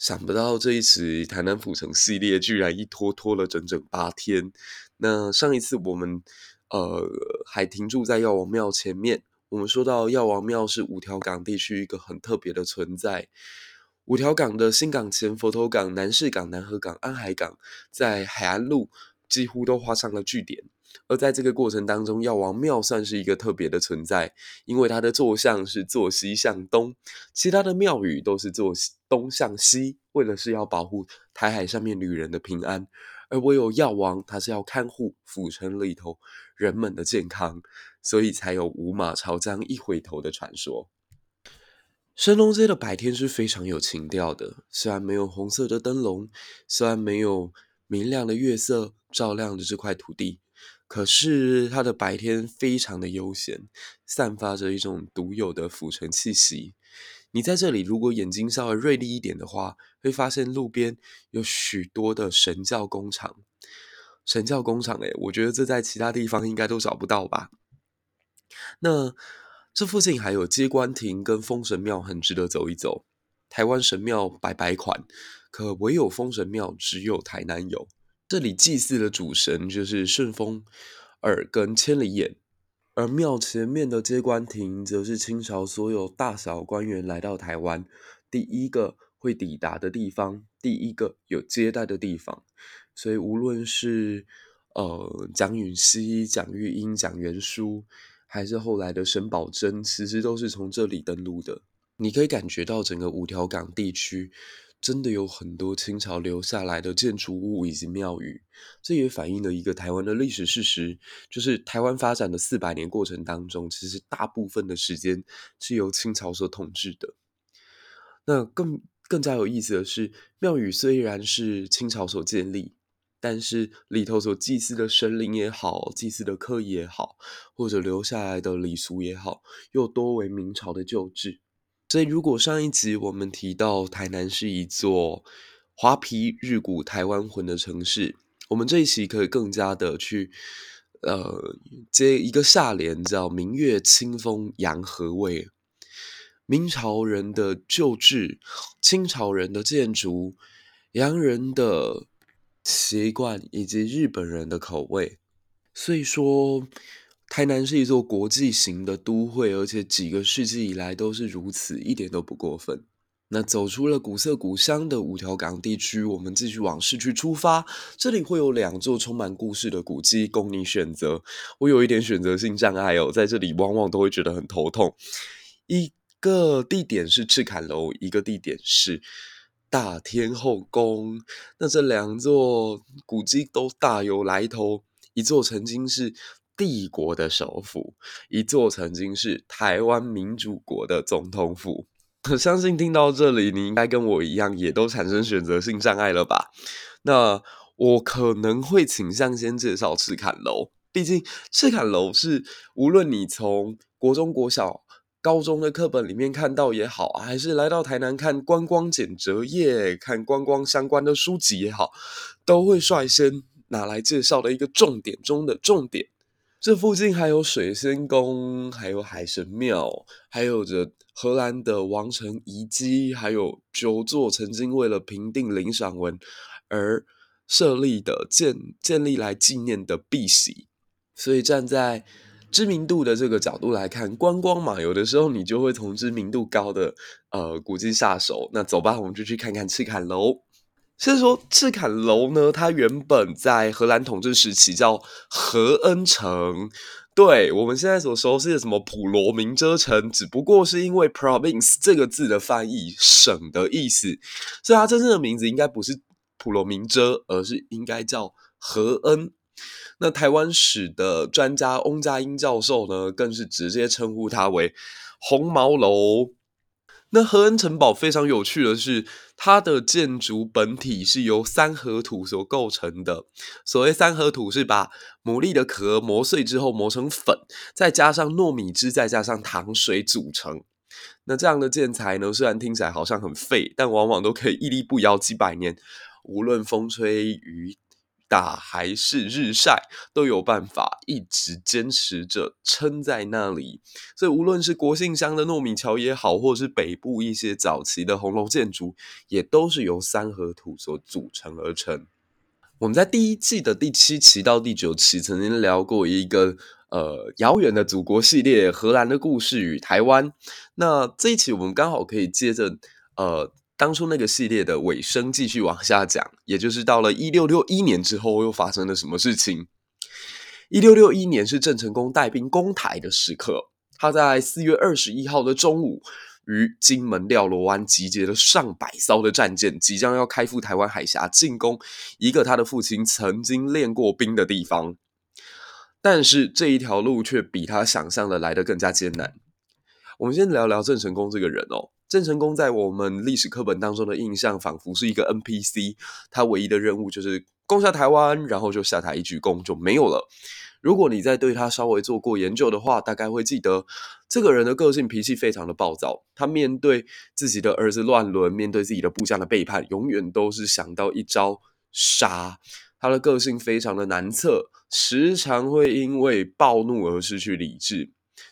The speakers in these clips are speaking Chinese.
想不到这一次台南府城系列居然一拖拖了整整八天。那上一次我们呃还停驻在药王庙前面，我们说到药王庙是五条港地区一个很特别的存在。五条港的新港前、佛头港、南势港、南河港、安海港，在海安路几乎都画上了句点。而在这个过程当中，药王庙算是一个特别的存在，因为它的坐向是坐西向东，其他的庙宇都是坐东向西，为了是要保护台海上面旅人的平安，而唯有药王，他是要看护府城里头人们的健康，所以才有五马朝江一回头的传说。神农街的白天是非常有情调的，虽然没有红色的灯笼，虽然没有明亮的月色照亮着这块土地。可是它的白天非常的悠闲，散发着一种独有的府城气息。你在这里，如果眼睛稍微锐利一点的话，会发现路边有许多的神教工厂。神教工厂，诶，我觉得这在其他地方应该都找不到吧？那这附近还有接官亭跟封神庙，很值得走一走。台湾神庙百百款，可唯有封神庙只有台南有。这里祭祀的主神就是顺风耳跟千里眼，而庙前面的接官亭则是清朝所有大小官员来到台湾第一个会抵达的地方，第一个有接待的地方。所以无论是呃蒋允熙、蒋玉英、蒋元枢，还是后来的沈葆楨，其实都是从这里登陆的。你可以感觉到整个五条港地区。真的有很多清朝留下来的建筑物以及庙宇，这也反映了一个台湾的历史事实，就是台湾发展的四百年过程当中，其实大部分的时间是由清朝所统治的。那更更加有意思的是，庙宇虽然是清朝所建立，但是里头所祭祀的神灵也好，祭祀的科仪也好，或者留下来的礼俗也好，又多为明朝的旧制。所以，如果上一集我们提到台南是一座华皮日古台湾魂的城市，我们这一期可以更加的去呃接一个下联，叫“明月清风洋河味”。明朝人的旧制，清朝人的建筑，洋人的习惯，以及日本人的口味，所以说。台南是一座国际型的都会，而且几个世纪以来都是如此，一点都不过分。那走出了古色古香的五条港地区，我们继续往市区出发。这里会有两座充满故事的古迹供你选择。我有一点选择性障碍哦，在这里往往都会觉得很头痛。一个地点是赤崁楼，一个地点是大天后宫。那这两座古迹都大有来头，一座曾经是。帝国的首府，一座曾经是台湾民主国的总统府。相信听到这里，你应该跟我一样，也都产生选择性障碍了吧？那我可能会倾向先介绍赤崁楼，毕竟赤崁楼是无论你从国中、国小、高中的课本里面看到也好，还是来到台南看观光简折页、看观光相关的书籍也好，都会率先拿来介绍的一个重点中的重点。这附近还有水仙宫，还有海神庙，还有着荷兰的王城遗迹，还有九座曾经为了平定林赏文而设立的建建立来纪念的碧玺。所以站在知名度的这个角度来看，观光嘛，有的时候你就会从知名度高的呃古迹下手。那走吧，我们就去看看赤坎楼。先说赤坎楼呢，它原本在荷兰统治时期叫荷恩城，对我们现在所熟悉的什么普罗明遮城，只不过是因为 province 这个字的翻译省的意思，所以它真正的名字应该不是普罗明遮，而是应该叫荷恩。那台湾史的专家翁家英教授呢，更是直接称呼它为红毛楼。那荷恩城堡非常有趣的是，它的建筑本体是由三合土所构成的。所谓三合土，是把牡蛎的壳磨碎之后磨成粉，再加上糯米汁，再加上糖水组成。那这样的建材呢，虽然听起来好像很废，但往往都可以屹立不摇几百年，无论风吹雨打还是日晒，都有办法一直坚持着撑在那里。所以无论是国姓乡的糯米桥也好，或是北部一些早期的红楼建筑，也都是由三合土所组成而成。我们在第一季的第七期到第九期曾经聊过一个呃遥远的祖国系列——荷兰的故事与台湾。那这一期我们刚好可以接着呃当初那个系列的尾声继续往下讲，也就是到了一六六一年之后又发生了什么事情。一六六一年是郑成功带兵攻台的时刻，他在四月二十一号的中午。于金门廖罗湾集结了上百艘的战舰，即将要开赴台湾海峡进攻一个他的父亲曾经练过兵的地方。但是这一条路却比他想象的来得更加艰难。我们先聊聊郑成功这个人哦。郑成功在我们历史课本当中的印象，仿佛是一个 NPC，他唯一的任务就是攻下台湾，然后就下台一鞠躬就没有了。如果你在对他稍微做过研究的话，大概会记得这个人的个性脾气非常的暴躁。他面对自己的儿子乱伦，面对自己的部将的背叛，永远都是想到一招杀。他的个性非常的难测，时常会因为暴怒而失去理智，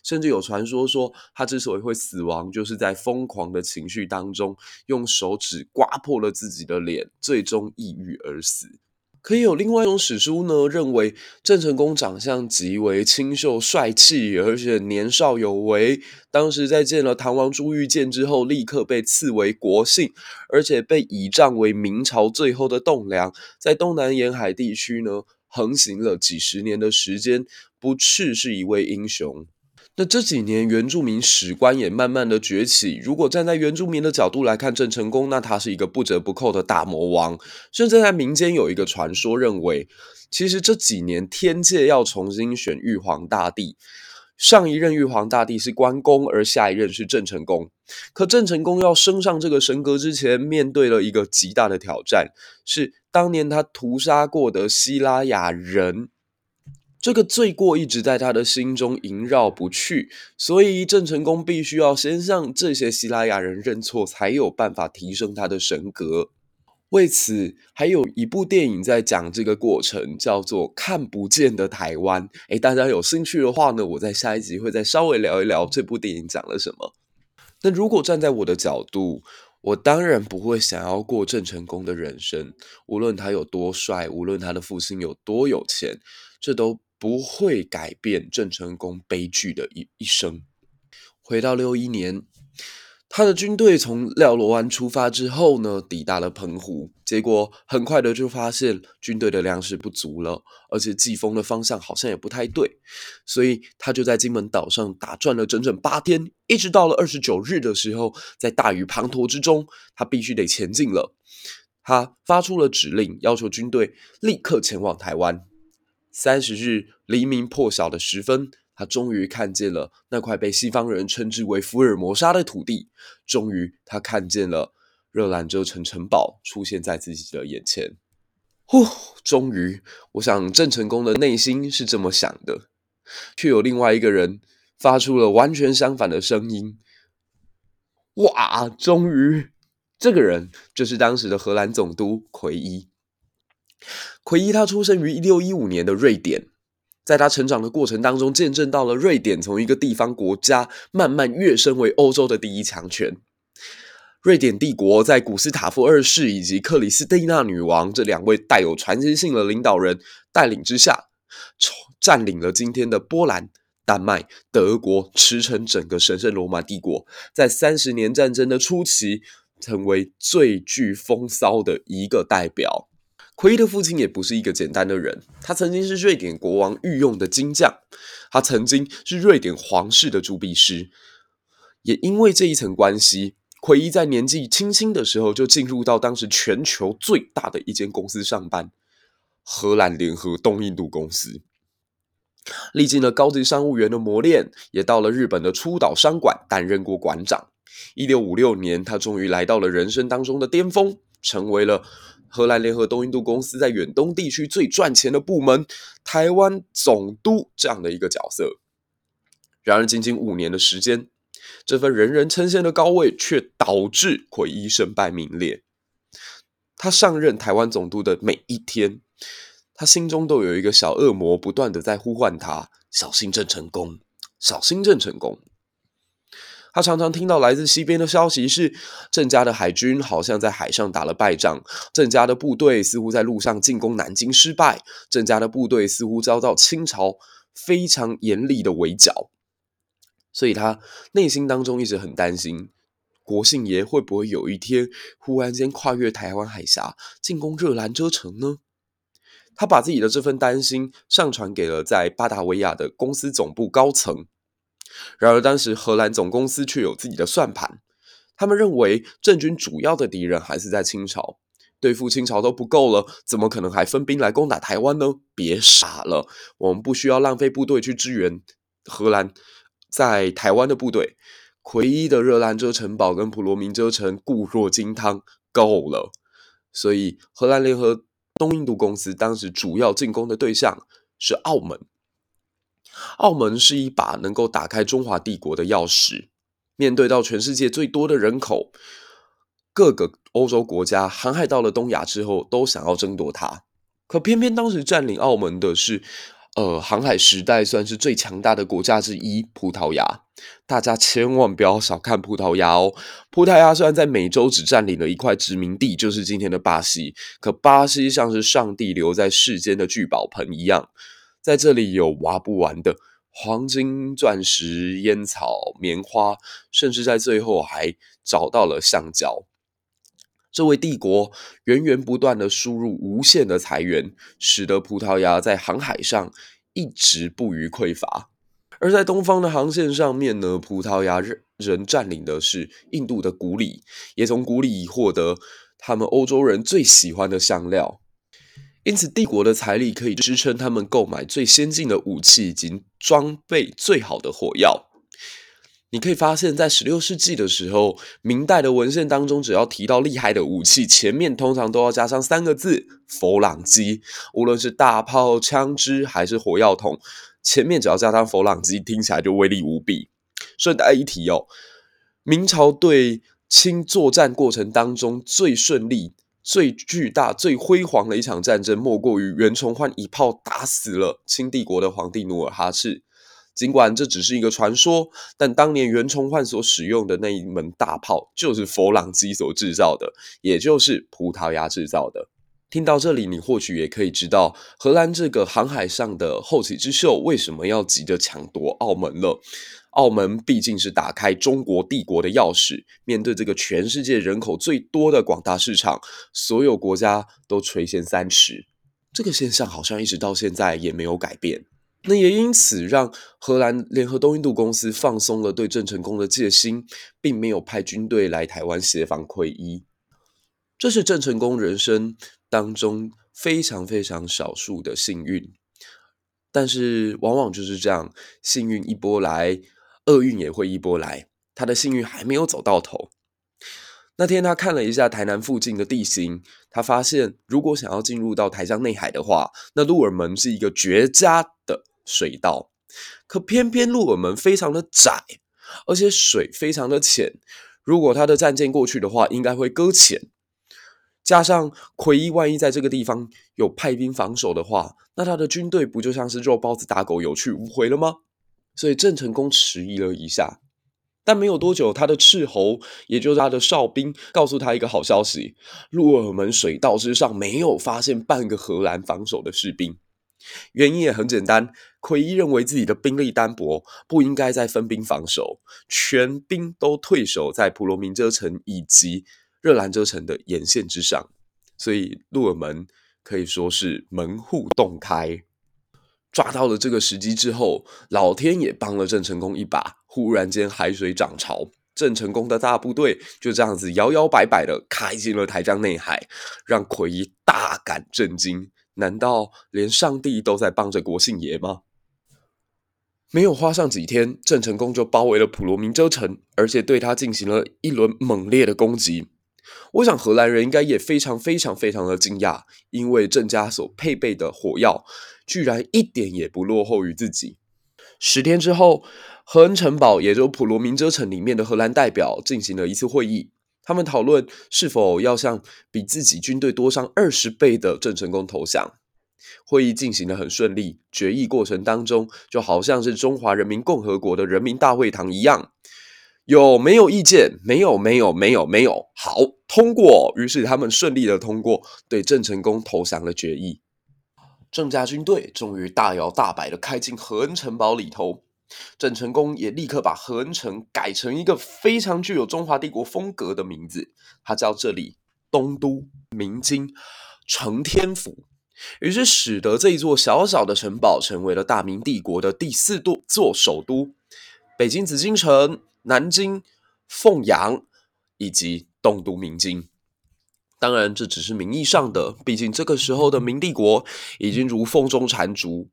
甚至有传说说他之所以会死亡，就是在疯狂的情绪当中用手指刮破了自己的脸，最终抑郁而死。可以有另外一种史书呢，认为郑成功长相极为清秀帅气，而且年少有为。当时在见了唐王朱玉建之后，立刻被赐为国姓，而且被倚仗为明朝最后的栋梁，在东南沿海地区呢横行了几十年的时间，不啻是一位英雄。那这几年原住民史观也慢慢的崛起。如果站在原住民的角度来看郑成功，那他是一个不折不扣的大魔王。甚至在民间有一个传说，认为其实这几年天界要重新选玉皇大帝，上一任玉皇大帝是关公，而下一任是郑成功。可郑成功要升上这个神格之前，面对了一个极大的挑战，是当年他屠杀过的希拉雅人。这个罪过一直在他的心中萦绕不去，所以郑成功必须要先向这些希腊雅人认错，才有办法提升他的神格。为此，还有一部电影在讲这个过程，叫做《看不见的台湾》。诶，大家有兴趣的话呢，我在下一集会再稍微聊一聊这部电影讲了什么。那如果站在我的角度，我当然不会想要过郑成功的人生，无论他有多帅，无论他的父亲有多有钱，这都。不会改变郑成功悲剧的一一生。回到六一年，他的军队从廖罗湾出发之后呢，抵达了澎湖，结果很快的就发现军队的粮食不足了，而且季风的方向好像也不太对，所以他就在金门岛上打转了整整八天，一直到了二十九日的时候，在大雨滂沱之中，他必须得前进了。他发出了指令，要求军队立刻前往台湾。三十日黎明破晓的时分，他终于看见了那块被西方人称之为福尔摩沙的土地。终于，他看见了热兰遮城城堡出现在自己的眼前。呼！终于，我想郑成功的内心是这么想的，却有另外一个人发出了完全相反的声音。哇！终于，这个人就是当时的荷兰总督奎伊。奎伊他出生于一六一五年的瑞典，在他成长的过程当中，见证到了瑞典从一个地方国家慢慢跃升为欧洲的第一强权。瑞典帝国在古斯塔夫二世以及克里斯蒂娜女王这两位带有传奇性的领导人带领之下，占领了今天的波兰、丹麦、德国，驰骋整个神圣罗马帝国。在三十年战争的初期，成为最具风骚的一个代表。奎伊的父亲也不是一个简单的人，他曾经是瑞典国王御用的金匠，他曾经是瑞典皇室的铸币师，也因为这一层关系，奎伊在年纪轻轻的时候就进入到当时全球最大的一间公司上班——荷兰联合东印度公司，历经了高级商务员的磨练，也到了日本的出岛商馆担任过馆长。一六五六年，他终于来到了人生当中的巅峰，成为了。荷兰联合东印度公司在远东地区最赚钱的部门——台湾总督这样的一个角色。然而，仅仅五年的时间，这份人人称羡的高位却导致奎伊身败名裂。他上任台湾总督的每一天，他心中都有一个小恶魔，不断的在呼唤他：小心郑成功，小心郑成功。他常常听到来自西边的消息是，郑家的海军好像在海上打了败仗，郑家的部队似乎在路上进攻南京失败，郑家的部队似乎遭到清朝非常严厉的围剿，所以他内心当中一直很担心，国姓爷会不会有一天忽然间跨越台湾海峡进攻热兰遮城呢？他把自己的这份担心上传给了在巴达维亚的公司总部高层。然而，当时荷兰总公司却有自己的算盘。他们认为，郑军主要的敌人还是在清朝，对付清朝都不够了，怎么可能还分兵来攻打台湾呢？别傻了，我们不需要浪费部队去支援荷兰在台湾的部队。奎一的热兰遮城堡跟普罗民遮城固若金汤，够了。所以，荷兰联合东印度公司当时主要进攻的对象是澳门。澳门是一把能够打开中华帝国的钥匙。面对到全世界最多的人口，各个欧洲国家航海到了东亚之后，都想要争夺它。可偏偏当时占领澳门的是，呃，航海时代算是最强大的国家之一——葡萄牙。大家千万不要小看葡萄牙哦！葡萄牙虽然在美洲只占领了一块殖民地，就是今天的巴西，可巴西像是上帝留在世间的聚宝盆一样。在这里有挖不完的黄金、钻石、烟草、棉花，甚至在最后还找到了橡胶。这位帝国源源不断的输入无限的财源，使得葡萄牙在航海上一直不虞匮乏。而在东方的航线上面呢，葡萄牙人占领的是印度的古里，也从古里获得他们欧洲人最喜欢的香料。因此，帝国的财力可以支撑他们购买最先进的武器以及装备最好的火药。你可以发现，在十六世纪的时候，明代的文献当中，只要提到厉害的武器，前面通常都要加上三个字“佛朗机”。无论是大炮、枪支还是火药桶，前面只要加上“佛朗机”，听起来就威力无比。顺带一提哦，明朝对清作战过程当中最顺利。最巨大、最辉煌的一场战争，莫过于袁崇焕一炮打死了清帝国的皇帝努尔哈赤。尽管这只是一个传说，但当年袁崇焕所使用的那一门大炮，就是佛朗机所制造的，也就是葡萄牙制造的。听到这里，你或许也可以知道，荷兰这个航海上的后起之秀，为什么要急着抢夺澳门了。澳门毕竟是打开中国帝国的钥匙，面对这个全世界人口最多的广大市场，所有国家都垂涎三尺。这个现象好像一直到现在也没有改变。那也因此让荷兰联合东印度公司放松了对郑成功的戒心，并没有派军队来台湾协防魁一。这是郑成功人生当中非常非常少数的幸运，但是往往就是这样，幸运一波来。厄运也会一波来，他的幸运还没有走到头。那天他看了一下台南附近的地形，他发现如果想要进入到台江内海的话，那鹿耳门是一个绝佳的水道。可偏偏鹿耳门非常的窄，而且水非常的浅，如果他的战舰过去的话，应该会搁浅。加上奎一万一在这个地方有派兵防守的话，那他的军队不就像是肉包子打狗有去无回了吗？所以郑成功迟疑了一下，但没有多久，他的斥候，也就是他的哨兵，告诉他一个好消息：鹿耳门水道之上没有发现半个荷兰防守的士兵。原因也很简单，奎伊认为自己的兵力单薄，不应该再分兵防守，全兵都退守在普罗民遮城以及热兰遮城的沿线之上，所以鹿耳门可以说是门户洞开。抓到了这个时机之后，老天也帮了郑成功一把。忽然间海水涨潮，郑成功的大部队就这样子摇摇摆摆的开进了台江内海，让奎一大感震惊。难道连上帝都在帮着国姓爷吗？没有花上几天，郑成功就包围了普罗民遮城，而且对他进行了一轮猛烈的攻击。我想荷兰人应该也非常非常非常的惊讶，因为郑家所配备的火药居然一点也不落后于自己。十天之后，荷恩城堡，也就是普罗民遮城里面的荷兰代表进行了一次会议，他们讨论是否要向比自己军队多上二十倍的郑成功投降。会议进行得很顺利，决议过程当中就好像是中华人民共和国的人民大会堂一样。有没有意见？没有，没有，没有，没有。好，通过。于是他们顺利的通过，对郑成功投降了决议。郑家军队终于大摇大摆的开进合恩城堡里头。郑成功也立刻把合恩城改成一个非常具有中华帝国风格的名字，他叫这里东都明京承天府。于是使得这一座小小的城堡成为了大明帝国的第四座首都。北京紫禁城、南京凤阳以及东都明京。当然，这只是名义上的，毕竟这个时候的明帝国已经如风中残烛。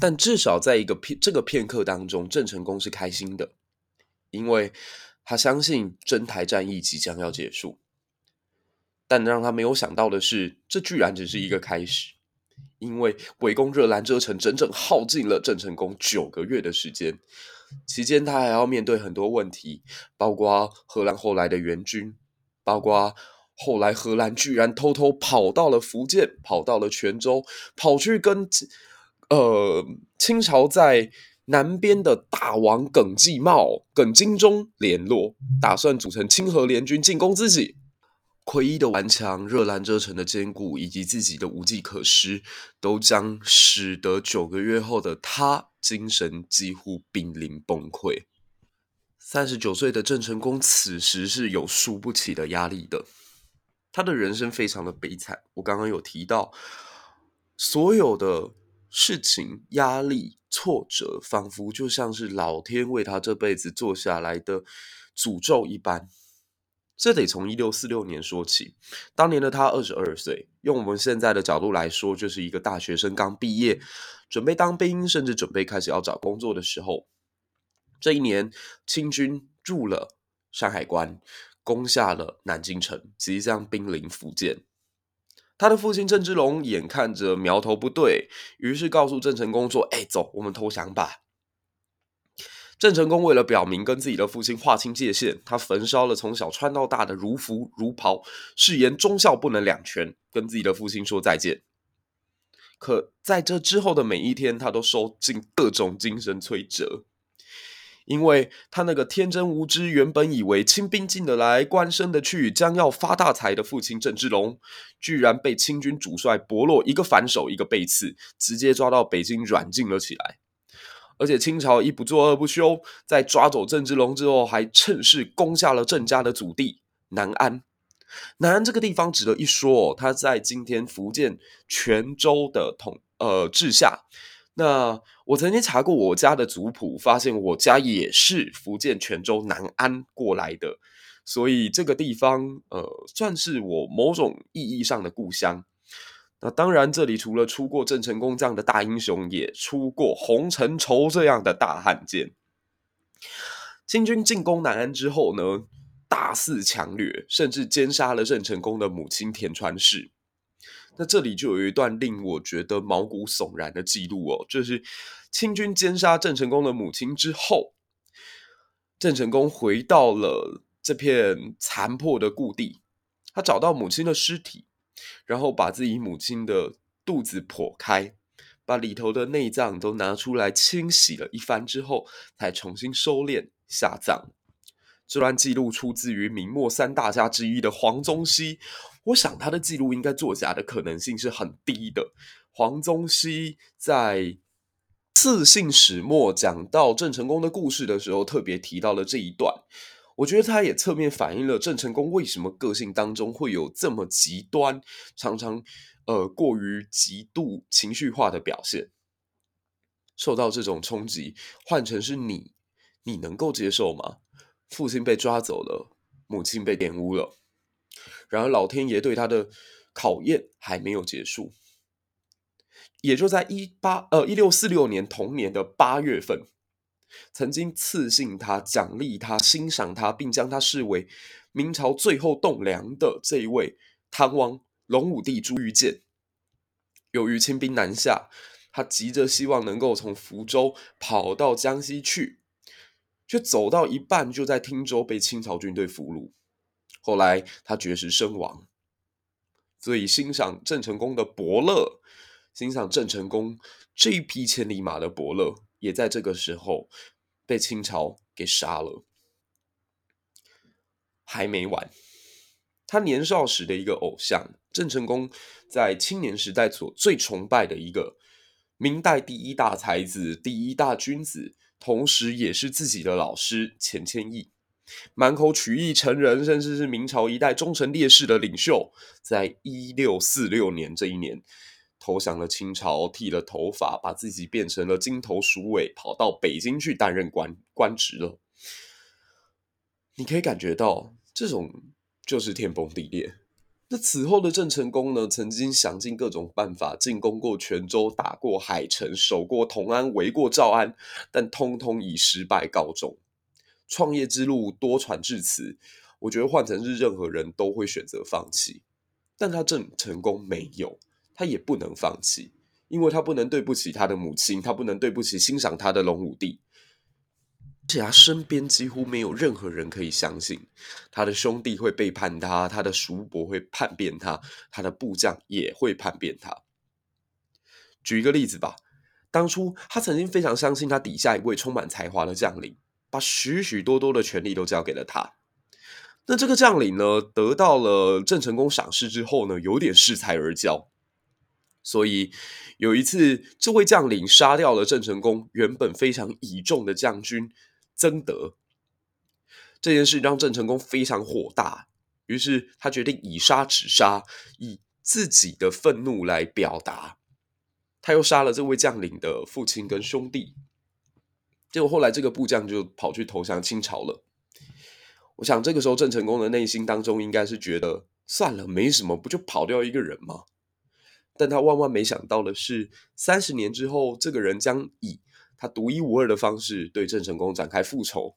但至少在一个片这个片刻当中，郑成功是开心的，因为他相信征台战役即将要结束。但让他没有想到的是，这居然只是一个开始，因为围攻热兰遮城整整耗尽了郑成功九个月的时间，期间他还要面对很多问题，包括荷兰后来的援军，包括后来荷兰居然偷偷跑到了福建，跑到了泉州，跑去跟。呃，清朝在南边的大王耿继茂、耿精忠联络，打算组成清河联军进攻自己。奎一的顽强、热兰遮城的坚固，以及自己的无计可施，都将使得九个月后的他精神几乎濒临崩溃。三十九岁的郑成功此时是有输不起的压力的，他的人生非常的悲惨。我刚刚有提到，所有的。事情、压力、挫折，仿佛就像是老天为他这辈子做下来的诅咒一般。这得从一六四六年说起。当年的他二十二岁，用我们现在的角度来说，就是一个大学生刚毕业，准备当兵，甚至准备开始要找工作的时候。这一年，清军入了山海关，攻下了南京城，即将兵临福建。他的父亲郑芝龙眼看着苗头不对，于是告诉郑成功说：“哎，走，我们投降吧。”郑成功为了表明跟自己的父亲划清界限，他焚烧了从小穿到大的儒服儒袍，誓言忠孝不能两全，跟自己的父亲说再见。可在这之后的每一天，他都受尽各种精神摧折。因为他那个天真无知，原本以为清兵进得来，官升得去，将要发大财的父亲郑芝龙，居然被清军主帅伯洛一个反手，一个背刺，直接抓到北京软禁了起来。而且清朝一不做二不休，在抓走郑芝龙之后，还趁势攻下了郑家的祖地南安。南安这个地方值得一说，它在今天福建泉州的统呃治下。那我曾经查过我家的族谱，发现我家也是福建泉州南安过来的，所以这个地方呃算是我某种意义上的故乡。那当然，这里除了出过郑成功这样的大英雄，也出过洪承畴这样的大汉奸。清军进攻南安之后呢，大肆强掠，甚至奸杀了郑成功的母亲田川氏。那这里就有一段令我觉得毛骨悚然的记录哦，就是清军奸杀郑成功的母亲之后，郑成功回到了这片残破的故地，他找到母亲的尸体，然后把自己母亲的肚子剖开，把里头的内脏都拿出来清洗了一番之后，才重新收敛下葬。这段记录出自于明末三大家之一的黄宗羲。我想他的记录应该作假的可能性是很低的。黄宗羲在《赐姓始末》讲到郑成功的故事的时候，特别提到了这一段。我觉得他也侧面反映了郑成功为什么个性当中会有这么极端，常常呃过于极度情绪化的表现。受到这种冲击，换成是你，你能够接受吗？父亲被抓走了，母亲被玷污了。然而，老天爷对他的考验还没有结束。也就在一八呃一六四六年同年的八月份，曾经赐姓他、奖励他、欣赏他，并将他视为明朝最后栋梁的这一位唐王隆武帝朱玉建，由于清兵南下，他急着希望能够从福州跑到江西去，却走到一半就在汀州被清朝军队俘虏。后来他绝食身亡，所以欣赏郑成功的伯乐，欣赏郑成功这一匹千里马的伯乐，也在这个时候被清朝给杀了。还没完，他年少时的一个偶像郑成功，在青年时代所最崇拜的一个明代第一大才子、第一大君子，同时也是自己的老师钱谦益。满口曲意成人，甚至是明朝一代忠臣烈士的领袖，在一六四六年这一年投降了清朝，剃了头发，把自己变成了金头鼠尾，跑到北京去担任官官职了。你可以感觉到，这种就是天崩地裂。那此后的郑成功呢，曾经想尽各种办法进攻过泉州，打过海城，守过同安，围过诏安，但通通以失败告终。创业之路多舛至此，我觉得换成是任何人都会选择放弃，但他郑成功没有，他也不能放弃，因为他不能对不起他的母亲，他不能对不起欣赏他的龙武帝，而且他身边几乎没有任何人可以相信，他的兄弟会背叛他，他的叔伯会叛变他，他的部将也会叛变他。举一个例子吧，当初他曾经非常相信他底下一位充满才华的将领。把许许多多的权力都交给了他。那这个将领呢，得到了郑成功赏识之后呢，有点恃才而骄。所以有一次，这位将领杀掉了郑成功原本非常倚重的将军曾德。这件事让郑成功非常火大，于是他决定以杀止杀，以自己的愤怒来表达。他又杀了这位将领的父亲跟兄弟。结果后来这个部将就跑去投降清朝了。我想这个时候郑成功的内心当中应该是觉得算了，没什么，不就跑掉一个人吗？但他万万没想到的是，三十年之后，这个人将以他独一无二的方式对郑成功展开复仇。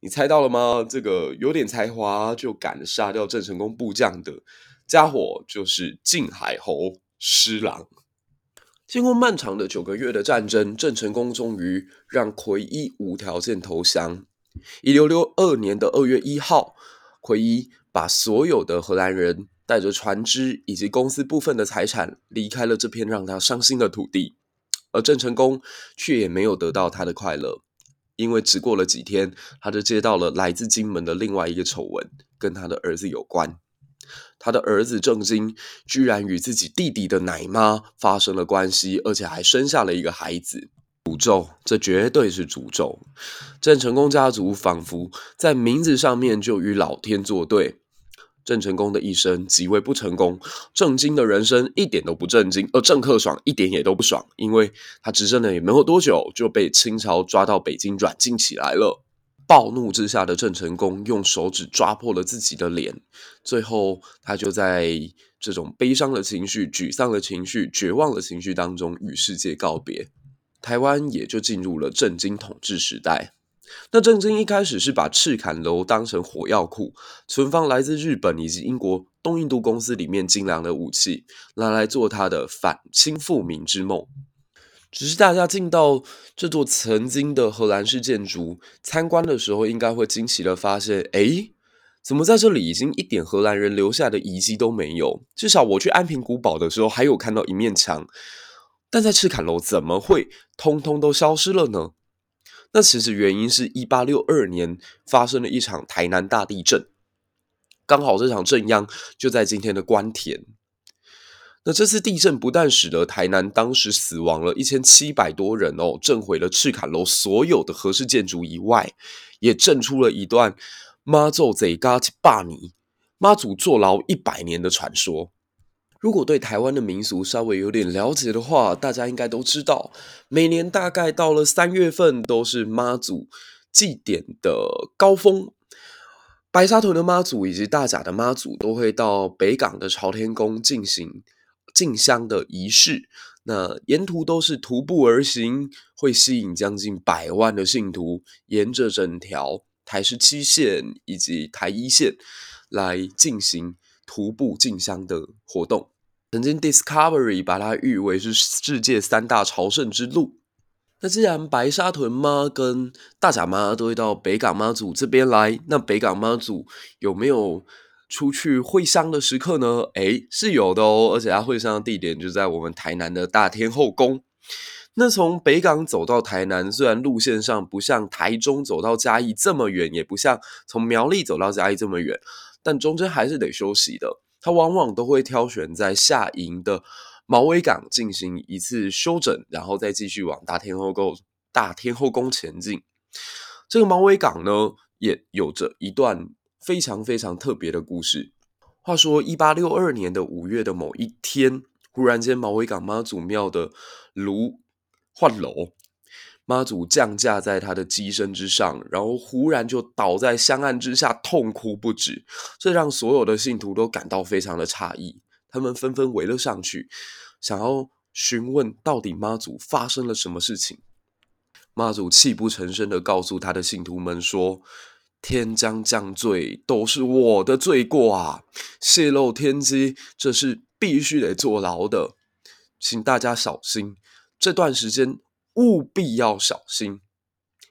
你猜到了吗？这个有点才华就敢杀掉郑成功部将的家伙，就是晋海侯施琅。经过漫长的九个月的战争，郑成功终于让奎一无条件投降。一六六二年的二月一号，奎一把所有的荷兰人带着船只以及公司部分的财产离开了这片让他伤心的土地，而郑成功却也没有得到他的快乐，因为只过了几天，他就接到了来自金门的另外一个丑闻，跟他的儿子有关。他的儿子郑经居然与自己弟弟的奶妈发生了关系，而且还生下了一个孩子。诅咒，这绝对是诅咒！郑成功家族仿佛在名字上面就与老天作对。郑成功的一生极为不成功，郑经的人生一点都不正经，而郑克爽一点也都不爽，因为他执政了也没有多久，就被清朝抓到北京软禁起来了。暴怒之下的郑成功用手指抓破了自己的脸，最后他就在这种悲伤的情绪、沮丧的情绪、绝望的情绪当中与世界告别，台湾也就进入了郑经统治时代。那郑经一开始是把赤坎楼当成火药库，存放来自日本以及英国东印度公司里面精良的武器，拿来做他的反清复明之梦。只是大家进到这座曾经的荷兰式建筑参观的时候，应该会惊奇的发现，诶，怎么在这里已经一点荷兰人留下的遗迹都没有？至少我去安平古堡的时候，还有看到一面墙，但在赤坎楼怎么会通通都消失了呢？那其实原因是一八六二年发生了一场台南大地震，刚好这场震央就在今天的关田。那这次地震不但使得台南当时死亡了一千七百多人哦，震毁了赤崁楼所有的荷式建筑以外，也震出了一段妈祖坐监一百年，妈祖坐牢一百年的传说。如果对台湾的民俗稍微有点了解的话，大家应该都知道，每年大概到了三月份都是妈祖祭典的高峰。白沙屯的妈祖以及大甲的妈祖都会到北港的朝天宫进行。进香的仪式，那沿途都是徒步而行，会吸引将近百万的信徒，沿着整条台十七线以及台一线来进行徒步进香的活动。曾经 Discovery 把它誉为是世界三大朝圣之路。那既然白沙屯妈跟大甲妈都会到北港妈祖这边来，那北港妈祖有没有出去会商的时刻呢？诶，是有的哦，而且它会商的地点就在我们台南的大天后宫。那从北港走到台南，虽然路线上不像台中走到嘉义这么远，也不像从苗栗走到嘉义这么远，但中间还是得休息的。他往往都会挑选在下营的毛尾港进行一次休整，然后再继续往大天后宫大天后宫前进。这个毛尾港呢，也有着一段非常非常特别的故事。话说，一八六二年的五月的某一天，忽然间毛尾港妈祖庙的炉换楼，妈祖降驾在他的机身之上，然后忽然就倒在香案之下，痛哭不止。这让所有的信徒都感到非常的诧异，他们纷纷围了上去，想要询问到底妈祖发生了什么事情。妈祖泣不成声的告诉他的信徒们说：“天将降罪，都是我的罪过啊！泄露天机，这是必须得坐牢的，请大家小心，这段时间务必要小心，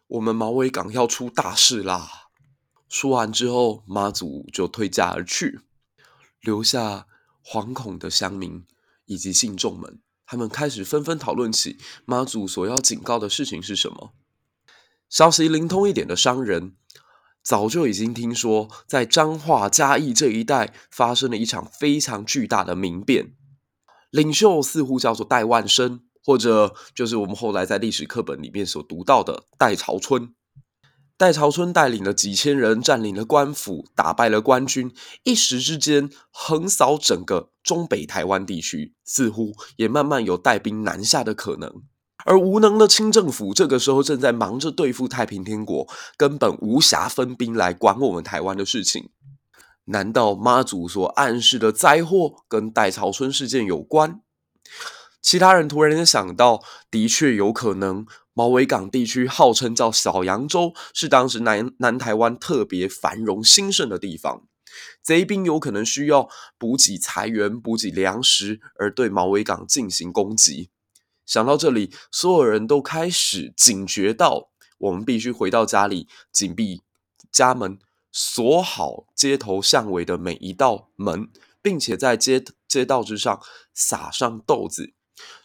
我们毛尾港要出大事啦！”说完之后，妈祖就退驾而去，留下惶恐的乡民以及信众们。他们开始纷纷讨论起妈祖所要警告的事情是什么。消息灵通一点的商人早就已经听说，在彰化嘉义这一带发生了一场非常巨大的民变，领袖似乎叫做戴万生，或者就是我们后来在历史课本里面所读到的戴潮春。戴潮春带领了几千人，占领了官府，打败了官军，一时之间横扫整个中北台湾地区，似乎也慢慢有带兵南下的可能。而无能的清政府这个时候正在忙着对付太平天国，根本无暇分兵来管我们台湾的事情。难道妈祖所暗示的灾祸跟戴潮春事件有关？其他人突然间想到，的确有可能。毛尾港地区号称叫小洋洲，是当时南南台湾特别繁荣兴盛的地方。贼兵有可能需要补给财源、补给粮食，而对毛尾港进行攻击。想到这里，所有人都开始警觉到，我们必须回到家里，紧闭家门，锁好街头巷尾的每一道门，并且在街街道之上撒上豆子。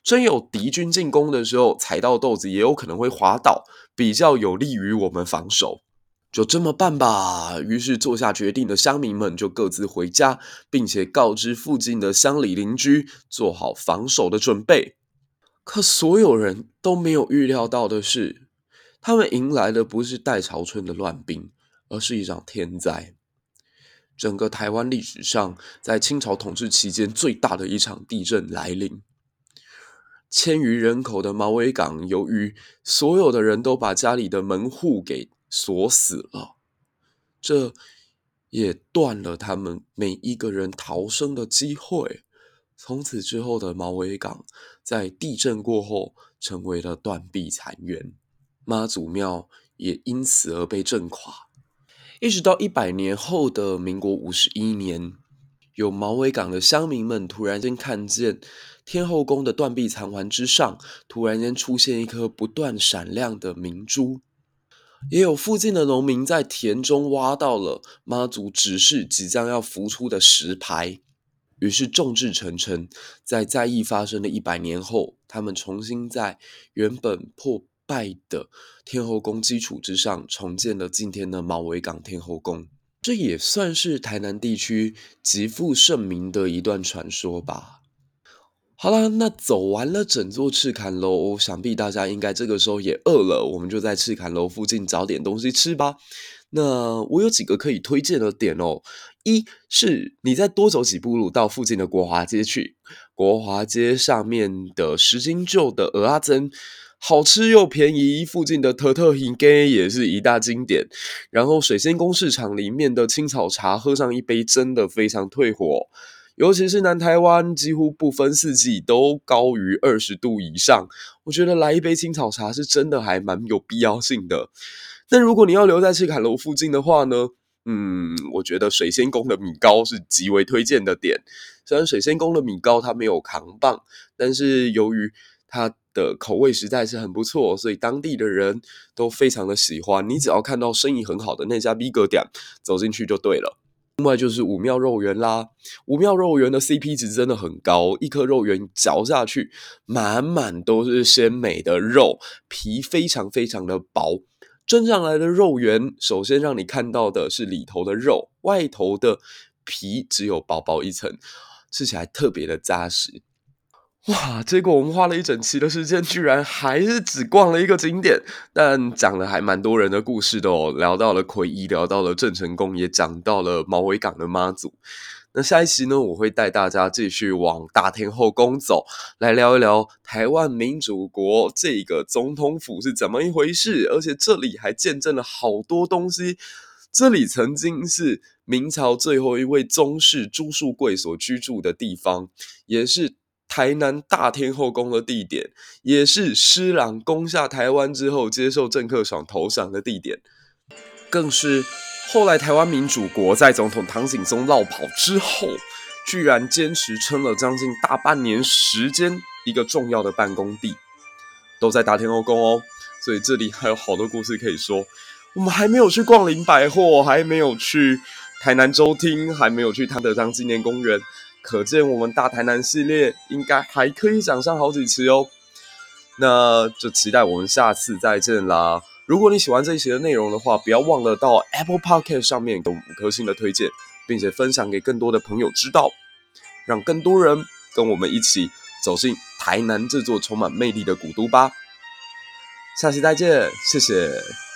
真有敌军进攻的时候，踩到豆子也有可能会滑倒，比较有利于我们防守。就这么办吧。于是做下决定的乡民们就各自回家，并且告知附近的乡里邻居，做好防守的准备。可所有人都没有预料到的是，他们迎来的不是戴潮春的乱兵，而是一场天灾。整个台湾历史上，在清朝统治期间最大的一场地震来临。千余人口的毛尾港，由于所有的人都把家里的门户给锁死了，这也断了他们每一个人逃生的机会。从此之后的毛尾港，在地震过后成为了断壁残垣，妈祖庙也因此而被震垮。一直到一百年后的民国五十一年，有毛尾港的乡民们突然间看见。天后宫的断壁残垣之上，突然间出现一颗不断闪亮的明珠。也有附近的农民在田中挖到了妈祖指示即将要浮出的石牌，于是众志成城，在灾异发生的一百年后，他们重新在原本破败的天后宫基础之上，重建了今天的毛尾港天后宫。这也算是台南地区极负盛名的一段传说吧。好了，那走完了整座赤坎楼，想必大家应该这个时候也饿了。我们就在赤坎楼附近找点东西吃吧。那我有几个可以推荐的点哦。一是你再多走几步路到附近的国华街去，国华街上面的十斤旧的蚵仔煎，好吃又便宜。附近的特特鱼羹也是一大经典。然后水仙宫市场里面的青草茶，喝上一杯真的非常退火。尤其是南台湾，几乎不分四季都高于二十度以上。我觉得来一杯青草茶是真的还蛮有必要性的。但如果你要留在赤坎楼附近的话呢，嗯，我觉得水仙宫的米糕是极为推荐的点。虽然水仙宫的米糕它没有扛棒，但是由于它的口味实在是很不错，所以当地的人都非常的喜欢。你只要看到生意很好的那家米糕店，走进去就对了。另外就是五妙肉圆啦，五妙肉圆的 CP 值真的很高，一颗肉圆嚼下去，满满都是鲜美的肉，皮非常非常的薄。蒸上来的肉圆，首先让你看到的是里头的肉，外头的皮只有薄薄一层，吃起来特别的扎实。哇！结果我们花了一整期的时间，居然还是只逛了一个景点，但讲了还蛮多人的故事的哦。聊到了奎一，聊到了郑成功，也讲到了毛尾港的妈祖。那下一期呢，我会带大家继续往大天后宫走，来聊一聊台湾民主国这个总统府是怎么一回事。而且这里还见证了好多东西。这里曾经是明朝最后一位宗室朱树贵所居住的地方，也是台南大天后宫的地点，也是施琅攻下台湾之后接受郑克爽投降的地点，更是。后来，台湾民主国在总统唐景崧落跑之后，居然坚持撑了将近大半年时间，一个重要的办公地都在大天后宫哦。所以这里还有好多故事可以说。我们还没有去逛林百货，还没有去台南州厅，还没有去汤德章纪念公园，可见我们大台南系列应该还可以讲上好几期哦。那就期待我们下次再见啦。如果你喜欢这一期的内容的话，不要忘了到 Apple Podcast 上面给五颗星的推荐，并且分享给更多的朋友知道，让更多人跟我们一起走进台南这座充满魅力的古都吧。下期再见，谢谢。